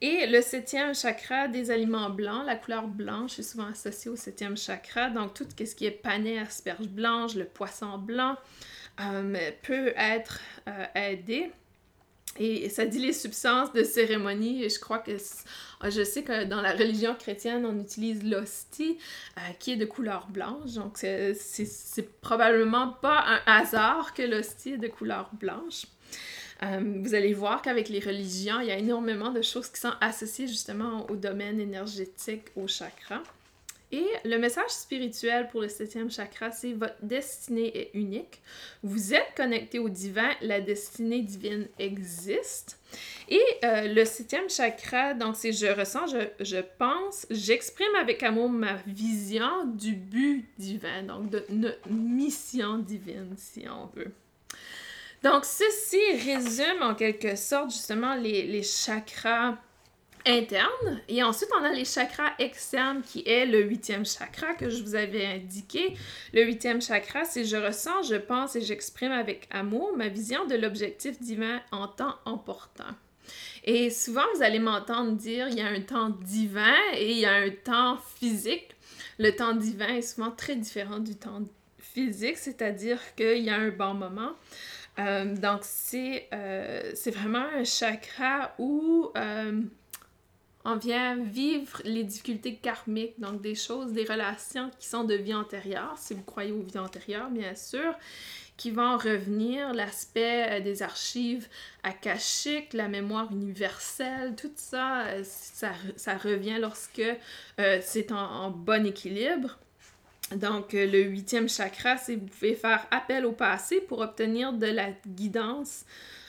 Et le septième chakra des aliments blancs, la couleur blanche est souvent associée au septième chakra. Donc tout ce qui est panais, asperges blanches, le poisson blanc peut être aidé. Et ça dit les substances de cérémonie. Et je crois que je sais que dans la religion chrétienne, on utilise l'hostie euh, qui est de couleur blanche. Donc c'est probablement pas un hasard que l'hostie est de couleur blanche. Euh, vous allez voir qu'avec les religions, il y a énormément de choses qui sont associées justement au domaine énergétique, au chakra. Et le message spirituel pour le septième chakra, c'est votre destinée est unique. Vous êtes connecté au divin, la destinée divine existe. Et euh, le septième chakra, donc c'est je ressens, je, pense, j'exprime avec amour ma vision du but divin, donc de notre mission divine, si on veut. Donc, ceci résume en quelque sorte justement les, les chakras interne. Et ensuite, on a les chakras externes qui est le huitième chakra que je vous avais indiqué. Le huitième chakra, c'est je ressens, je pense et j'exprime avec amour ma vision de l'objectif divin en temps important. Et souvent, vous allez m'entendre dire il y a un temps divin et il y a un temps physique. Le temps divin est souvent très différent du temps physique, c'est-à-dire qu'il y a un bon moment. Euh, donc, c'est euh, vraiment un chakra où euh, on vient vivre les difficultés karmiques, donc des choses, des relations qui sont de vie antérieure, si vous croyez aux vies antérieures, bien sûr, qui vont revenir, l'aspect euh, des archives akashiques, la mémoire universelle, tout ça, euh, ça, revient lorsque euh, c'est en, bon équilibre. Donc, le huitième chakra, c'est vous pouvez faire appel au passé pour obtenir de la guidance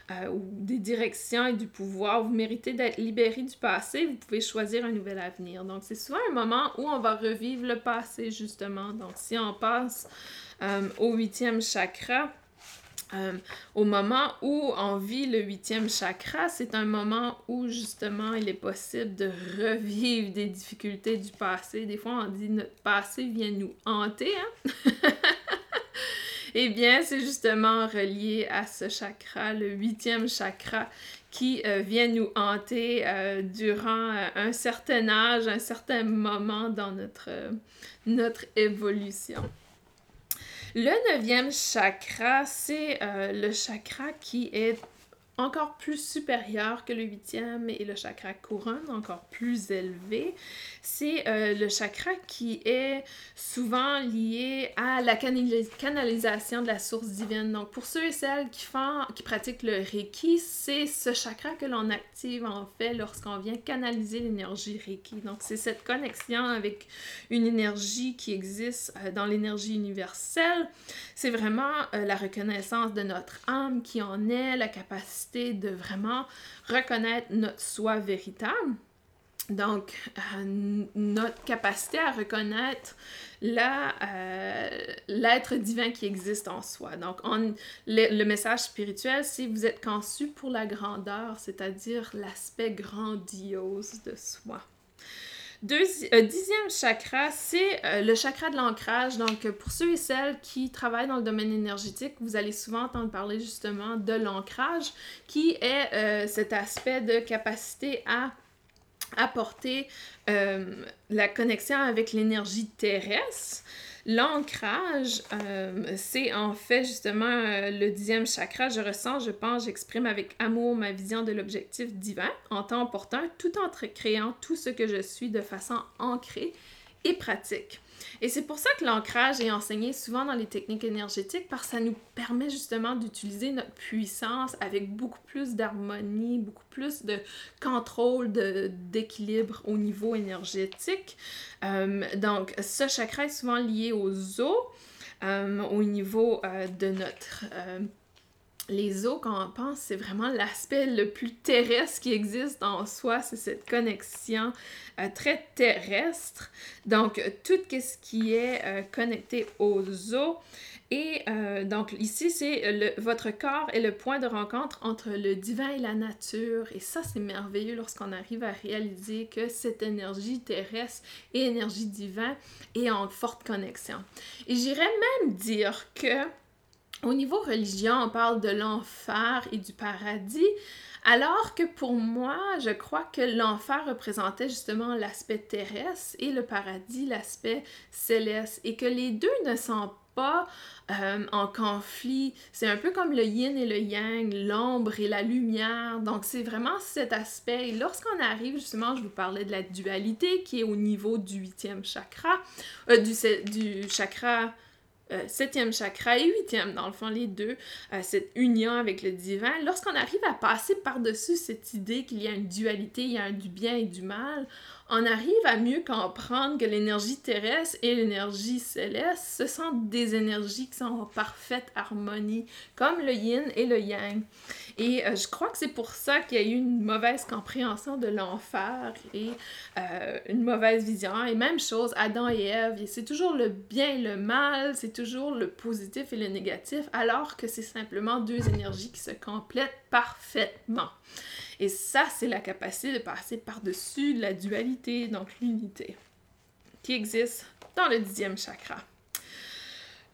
euh, ou des directions et du pouvoir. Vous méritez d'être libéré du passé. Vous pouvez choisir un nouvel avenir. Donc, c'est souvent un moment où on va revivre le passé, justement. Donc, si on passe euh, au huitième chakra, euh, au moment où on vit le huitième chakra, c'est un moment où justement il est possible de revivre des difficultés du passé. Des fois, on dit notre passé vient nous hanter. Hein? Eh bien, c'est justement relié à ce chakra, le huitième chakra, qui euh, vient nous hanter euh, durant euh, un certain âge, un certain moment dans notre, notre évolution. Le neuvième chakra, c'est le chakra qui est encore plus supérieur que le huitième et le chakra couronne, encore plus élevé. C'est euh, le chakra qui est souvent lié à la canalisation de la source divine. Donc, pour ceux et celles qui, font, qui pratiquent le Reiki, c'est ce chakra que l'on active en fait lorsqu'on vient canaliser l'énergie Reiki. Donc, c'est cette connexion avec une énergie qui existe euh, dans l'énergie universelle. C'est vraiment euh, la reconnaissance de notre âme qui en est, la capacité de vraiment reconnaître notre soi véritable. Donc, euh, notre capacité à reconnaître euh, l'être divin qui existe en soi. Donc, on, le, message spirituel, c'est vous êtes conçu pour la grandeur, c'est-à-dire l'aspect grandiose de soi. Euh, dixième chakra, c'est euh, le chakra de l'ancrage. Donc, pour ceux et celles qui travaillent dans le domaine énergétique, vous allez souvent entendre parler justement de l'ancrage, qui est euh, cet aspect de capacité à apporter la connexion avec l'énergie terrestre. L'ancrage, euh, c'est en fait justement euh, le dixième chakra. Je ressens, je pense, j'exprime avec amour ma vision de l'objectif divin en temps opportun, tout en créant tout ce que je suis de façon ancrée et pratique. Et c'est pour ça que l'ancrage est enseigné souvent dans les techniques énergétiques parce que ça nous permet justement d'utiliser notre puissance avec beaucoup plus d'harmonie, beaucoup plus de contrôle, d'équilibre au niveau énergétique. Euh, donc, ce chakra est souvent lié aux os, euh, au niveau euh, de notre les os, quand on pense, c'est vraiment l'aspect le plus terrestre qui existe en soi, c'est cette connexion euh, très terrestre. Donc, tout ce qui est euh, connecté aux os. Et euh, donc, ici, c'est votre corps est le point de rencontre entre le divin et la nature. Et ça, c'est merveilleux lorsqu'on arrive à réaliser que cette énergie terrestre et énergie divine est en forte connexion. Et j'irais même dire que au niveau religion, on parle de l'enfer et du paradis, alors que pour moi, je crois que l'enfer représentait justement l'aspect terrestre et le paradis l'aspect céleste, et que les deux ne sont pas euh, en conflit. C'est un peu comme le yin et le yang, l'ombre et la lumière. Donc c'est vraiment cet aspect. Et lorsqu'on arrive justement, je vous parlais de la dualité qui est au niveau du huitième chakra, euh, du, du chakra euh, septième chakra et huitième, dans le fond, les deux, euh, cette union avec le divin, lorsqu'on arrive à passer par-dessus cette idée qu'il y a une dualité, il y a du bien et du mal, on arrive à mieux comprendre que l'énergie terrestre et l'énergie céleste, ce sont des énergies qui sont en parfaite harmonie, comme le yin et le yang. Et euh, je crois que c'est pour ça qu'il y a eu une mauvaise compréhension de l'enfer et euh, une mauvaise vision. Et même chose, Adam et Ève, c'est toujours le bien et le mal, c'est toujours le positif et le négatif, alors que c'est simplement deux énergies qui se complètent parfaitement. Et ça, c'est la capacité de passer par-dessus la dualité, donc l'unité, qui existe dans le dixième chakra.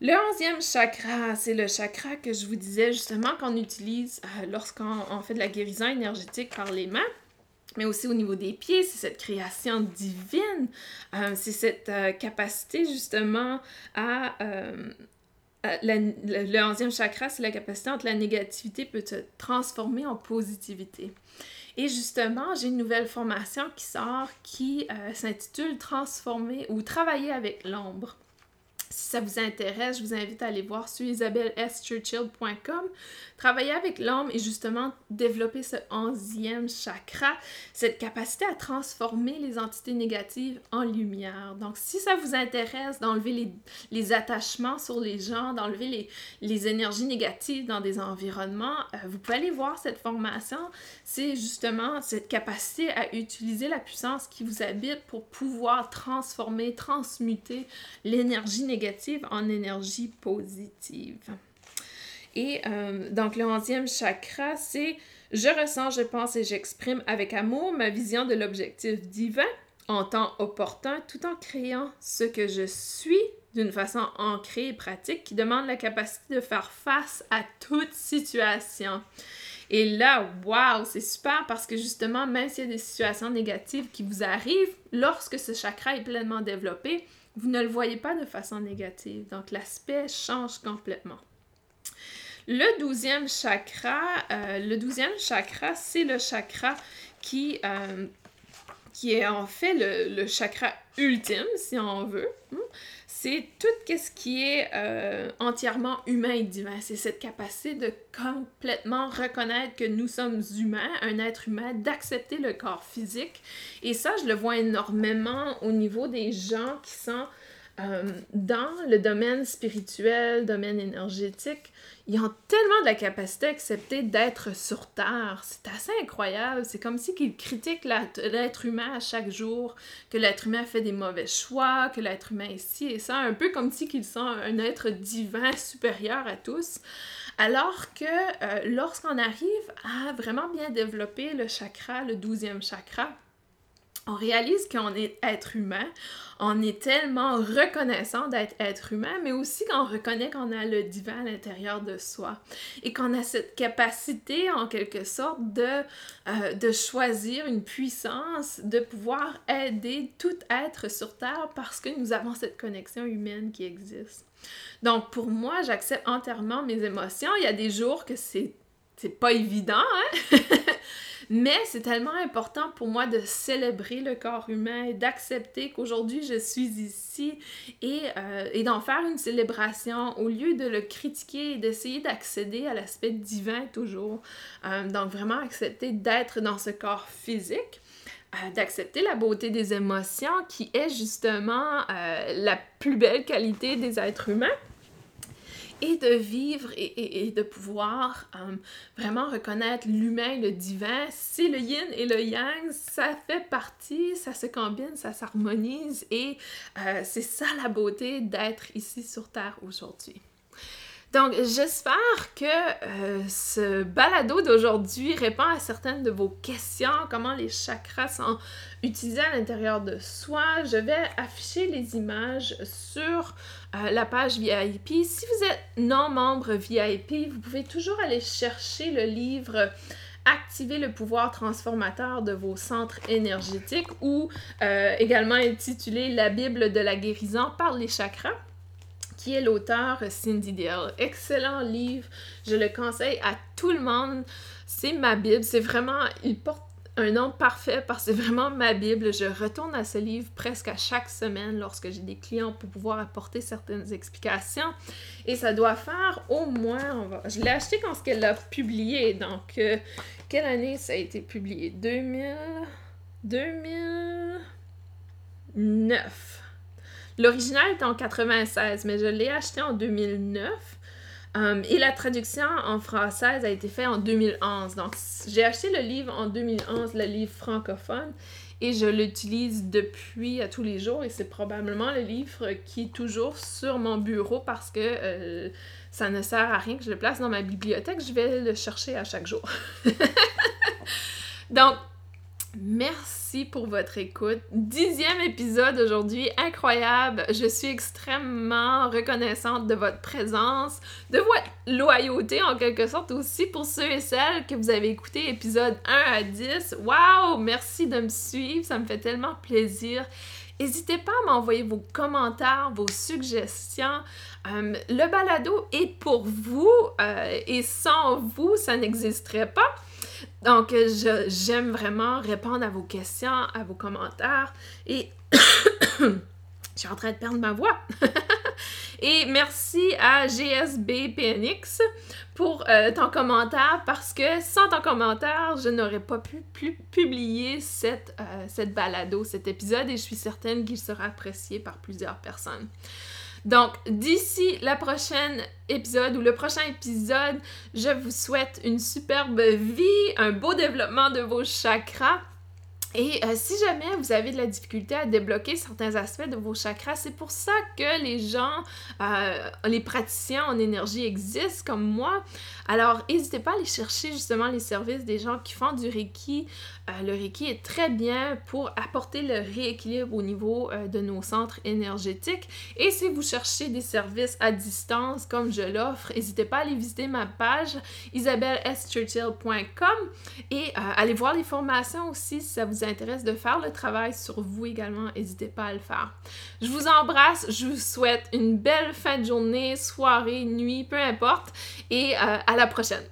Le onzième chakra, c'est le chakra que je vous disais justement qu'on utilise euh, lorsqu'on fait de la guérison énergétique par les mains mais aussi au niveau des pieds, c'est cette création divine, euh, c'est cette euh, capacité justement à, le onzième chakra, c'est la capacité entre la négativité peut se transformer en positivité. Et justement, j'ai une nouvelle formation qui sort qui euh, s'intitule Transformer ou Travailler avec l'ombre. Si ça vous intéresse, je vous invite à aller voir sur isabelleschurchill.com. Travailler avec l'homme et justement développer ce onzième chakra, cette capacité à transformer les entités négatives en lumière. Donc, si ça vous intéresse d'enlever les, les, attachements sur les gens, d'enlever les, les, énergies négatives dans des environnements, euh, vous pouvez aller voir cette formation. C'est justement cette capacité à utiliser la puissance qui vous habite pour pouvoir transformer, transmuter l'énergie négative en énergie positive. Et euh, donc le onzième chakra, c'est je ressens, je pense et j'exprime avec amour ma vision de l'objectif divin en temps opportun, tout en créant ce que je suis d'une façon ancrée et pratique qui demande la capacité de faire face à toute situation. Et là, waouh, c'est super parce que justement, même s'il y a des situations négatives qui vous arrivent, lorsque ce chakra est pleinement développé, vous ne le voyez pas de façon négative. Donc l'aspect change complètement. Le douzième chakra, euh, le douzième chakra, c'est le chakra qui, euh, est en fait le, chakra ultime, si on veut. Hmm? C'est tout ce qui est euh, entièrement humain et divin. C'est cette capacité de complètement reconnaître que nous sommes humains, un être humain, d'accepter le corps physique. Et ça, je le vois énormément au niveau des gens qui sont euh, dans le domaine spirituel, domaine énergétique, ils ont tellement de la capacité à accepter d'être sur Terre. C'est assez incroyable. C'est comme si qu'ils critiquent l'être humain à chaque jour, que l'être humain fait des mauvais choix, que l'être humain est ci et ça, un peu comme si qu'ils sont un être divin supérieur à tous. Alors que euh, lorsqu'on arrive à vraiment bien développer le chakra, le douzième chakra, on réalise qu'on est être humain, on est tellement reconnaissant d'être être humain, mais aussi qu'on reconnaît qu'on a le divin à l'intérieur de soi et qu'on a cette capacité en quelque sorte de, euh, de choisir une puissance, de pouvoir aider tout être sur Terre parce que nous avons cette connexion humaine qui existe. Donc pour moi, j'accepte entièrement mes émotions. Il y a des jours que c'est c'est pas évident, hein? Mais c'est tellement important pour moi de célébrer le corps humain et d'accepter qu'aujourd'hui je suis ici et, euh, d'en faire une célébration au lieu de le critiquer et d'essayer d'accéder à l'aspect divin toujours. Euh, donc vraiment accepter d'être dans ce corps physique euh, d'accepter la beauté des émotions qui est justement la plus belle qualité des êtres humains et de vivre et, de pouvoir euh, vraiment reconnaître l'humain, le divin. C'est le yin et le yang, ça fait partie, ça se combine, ça s'harmonise et euh, c'est ça la beauté d'être ici sur Terre aujourd'hui. Donc, j'espère que euh, ce balado d'aujourd'hui répond à certaines de vos questions, comment les chakras sont utilisés à l'intérieur de soi. Je vais afficher les images sur euh, la page VIP. Si vous êtes non membre VIP, vous pouvez toujours aller chercher le livre activer le pouvoir transformateur de vos centres énergétiques ou euh, également intitulé La Bible de la guérison par les chakras qui est l'auteur Cindy Dale. Excellent livre, je le conseille à tout le monde. C'est ma Bible, c'est vraiment, il porte un nom parfait parce que c'est vraiment ma Bible. Je retourne à ce livre presque à chaque semaine lorsque j'ai des clients pour pouvoir apporter certaines explications. Et ça doit faire au moins, je l'ai acheté quand ce qu'elle a publié. Donc, euh, quelle année ça a été publié? 2000 2009. L'original est en 96, mais je l'ai acheté en 2009. Um, et la traduction en française a été faite en 2011. Donc, j'ai acheté le livre en 2011, le livre francophone, et je l'utilise depuis à tous les jours. Et c'est probablement le livre qui est toujours sur mon bureau parce que euh, ça ne sert à rien que je le place dans ma bibliothèque. Je vais le chercher à chaque jour. Donc, Merci pour votre écoute. Dixième épisode aujourd'hui, incroyable. Je suis extrêmement reconnaissante de votre présence, de votre loyauté en quelque sorte aussi pour ceux et celles que vous avez écouté épisode 1 à 10. Waouh, merci de me suivre, ça me fait tellement plaisir. N'hésitez pas à m'envoyer vos commentaires, vos suggestions. Euh, le balado est pour vous euh, et sans vous, ça n'existerait pas. Donc, j'aime vraiment répondre à vos questions, à vos commentaires et je suis en train de perdre ma voix. et merci à GSB PNX pour euh, ton commentaire parce que sans ton commentaire, je n'aurais pas pu, publier cette, euh, cette balado, cet épisode et je suis certaine qu'il sera apprécié par plusieurs personnes. Donc, d'ici la prochaine épisode ou le prochain épisode, je vous souhaite une superbe vie, un beau développement de vos chakras. Et euh, si jamais vous avez de la difficulté à débloquer certains aspects de vos chakras, c'est pour ça que les gens, euh, les praticiens en énergie existent comme moi. Alors, n'hésitez pas à aller chercher justement les services des gens qui font du Reiki. Euh, le Reiki est très bien pour apporter le rééquilibre au niveau de nos centres énergétiques. Et si vous cherchez des services à distance comme je l'offre, n'hésitez pas à aller visiter ma page isabelleschurchill.com et allez voir les formations aussi si ça vous intéresse de faire le travail sur vous également, n'hésitez pas à le faire. Je vous embrasse, je vous souhaite une belle fin de journée, soirée, nuit, peu importe, euh, à la prochaine.